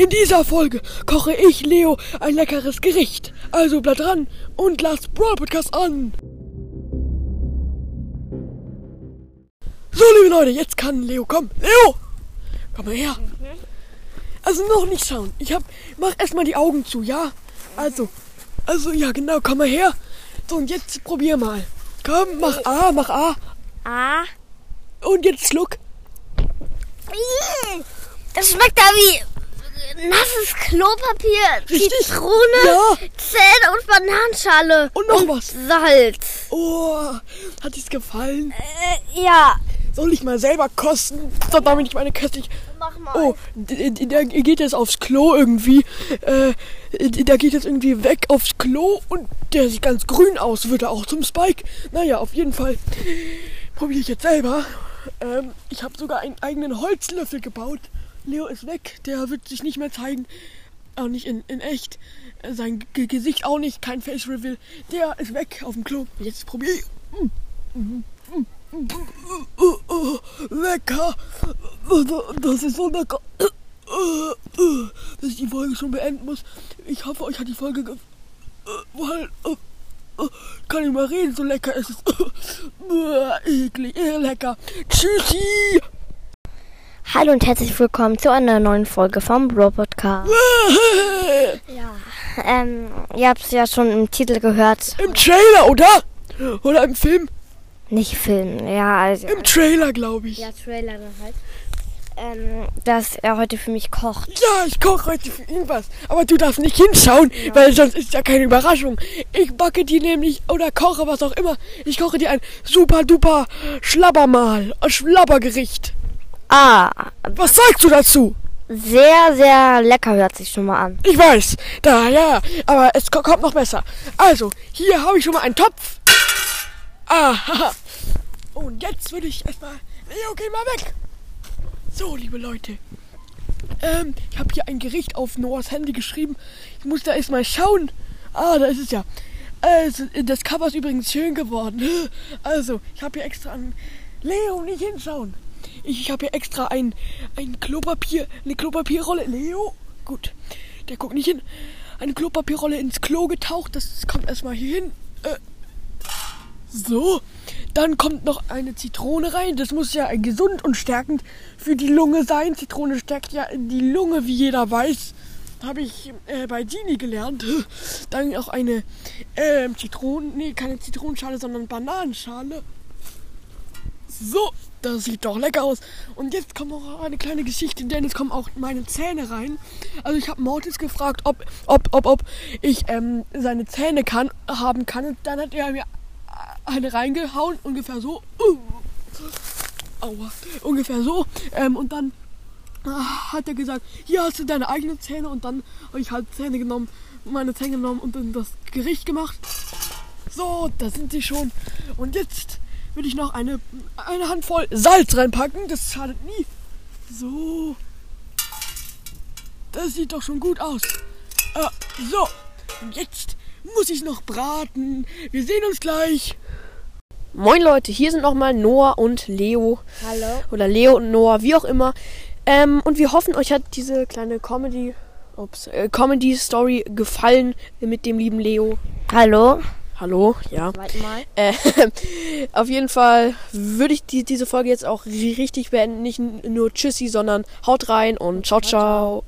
In dieser Folge koche ich Leo ein leckeres Gericht. Also bleibt dran und lasst Brawl Podcast an. So, liebe Leute, jetzt kann Leo kommen. Leo! Komm mal her. Also noch nicht schauen. Ich hab. Mach erstmal die Augen zu, ja? Also. Also, ja, genau, komm mal her. So, und jetzt probier mal. Komm, mach A, mach A. Ah. Und jetzt schluck. Das schmeckt da wie nasses Klopapier, Richtig. Zitrone, Ja. Zähne und Bananenschale. Und noch was. Salz. Oh, hat dir's gefallen? Äh, ja. Soll ich mal selber kosten? So, damit ich meine köstlich. Mach mal. Oh, der geht jetzt aufs Klo irgendwie. Äh, der geht jetzt irgendwie weg aufs Klo und der sieht ganz grün aus. Wird er auch zum Spike? Naja, auf jeden Fall probiere ich jetzt selber. Ähm, ich habe sogar einen eigenen Holzlöffel gebaut. Leo ist weg. Der wird sich nicht mehr zeigen. Auch nicht in, in echt. Sein G Gesicht auch nicht. Kein Face Reveal. Der ist weg auf dem Klo. Jetzt probiere ich. Lecker. Das ist so lecker. Dass ich die Folge schon beenden muss. Ich hoffe, euch hat die Folge gefallen. Kann ich mal reden, so lecker ist es. Eklig, lecker. Tschüssi. Hallo und herzlich willkommen zu einer neuen Folge vom Bro Podcast. Ja. Ähm, ihr habt es ja schon im Titel gehört. Im Trailer, oder? Oder im Film? Nicht Film, ja, also. Im Trailer, glaube ich. Ja, Trailer dann halt. Ähm, dass er heute für mich kocht. Ja, ich koche heute für ihn was. Aber du darfst nicht hinschauen, weil sonst ist ja keine Überraschung. Ich backe dir nämlich oder koche was auch immer. Ich koche dir ein super duper Schlabbermal, ein Schlabbergericht. Ah, Was sagst du dazu? sehr, sehr lecker hört sich schon mal an. Ich weiß, da ja, aber es ko- kommt noch besser. Also, hier habe ich schon mal einen Topf. Ah, haha. Und jetzt würde ich erstmal. Leo, geh mal weg. So, liebe Leute. Ähm, ich habe hier ein Gericht auf Noahs Handy geschrieben. Ich muss da erstmal schauen. Ah, da ist es ja. Also, das Cover ist übrigens schön geworden. Also, ich habe hier extra ein. Leo, nicht hinschauen. Ich, habe hier extra ein, ein Klopapier, eine Klopapierrolle. Leo? Gut. Der guckt nicht hin. Eine Klopapierrolle ins Klo getaucht. Das kommt erstmal hier hin. Äh, so. Dann kommt noch eine Zitrone rein. Das muss ja gesund und stärkend für die Lunge sein. Zitrone stärkt ja die Lunge, wie jeder weiß. Habe ich äh, bei Genie gelernt. Dann auch eine ähm, Zitronen, nee, keine Zitronenschale, sondern Bananenschale. So, das sieht doch lecker aus. Und jetzt kommt noch eine kleine Geschichte, denn es kommen auch meine Zähne rein. Also ich habe Mortis gefragt, ob, ob, ob, ob ich ähm, seine Zähne kann, haben kann. Und dann hat er mir eine reingehauen, ungefähr so. Uh, aua, ungefähr so. Ähm, und dann ah, hat er gesagt, hier hast du deine eigenen Zähne. Und dann habe ich halt Zähne genommen, meine Zähne genommen und dann das Gericht gemacht. So, da sind sie schon. Und jetzt würde ich noch eine, eine Handvoll Salz reinpacken. Das schadet nie. So. Das sieht doch schon gut aus. Äh, so. Und jetzt muss ich noch braten. Wir sehen uns gleich. Moin Leute, hier sind nochmal Noah und Leo. Hallo. Oder Leo und Noah, wie auch immer. Ähm, und wir hoffen, euch hat diese kleine Comedy, ups, äh, Comedy-Story gefallen mit dem lieben Leo. Hallo. Hallo, ja. Mal. Äh, auf jeden Fall würde ich die, diese Folge jetzt auch ri- richtig beenden. Nicht nur Tschüssi, sondern haut rein und ciao, ciao.